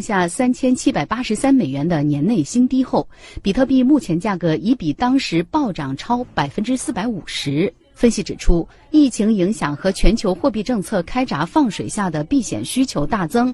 下三千七百八十三美元的年内新低后比特币目前价格已比当时暴涨超百分之四百五十。分析指出疫情影响和全球货币政策开闸放水下的避险需求大增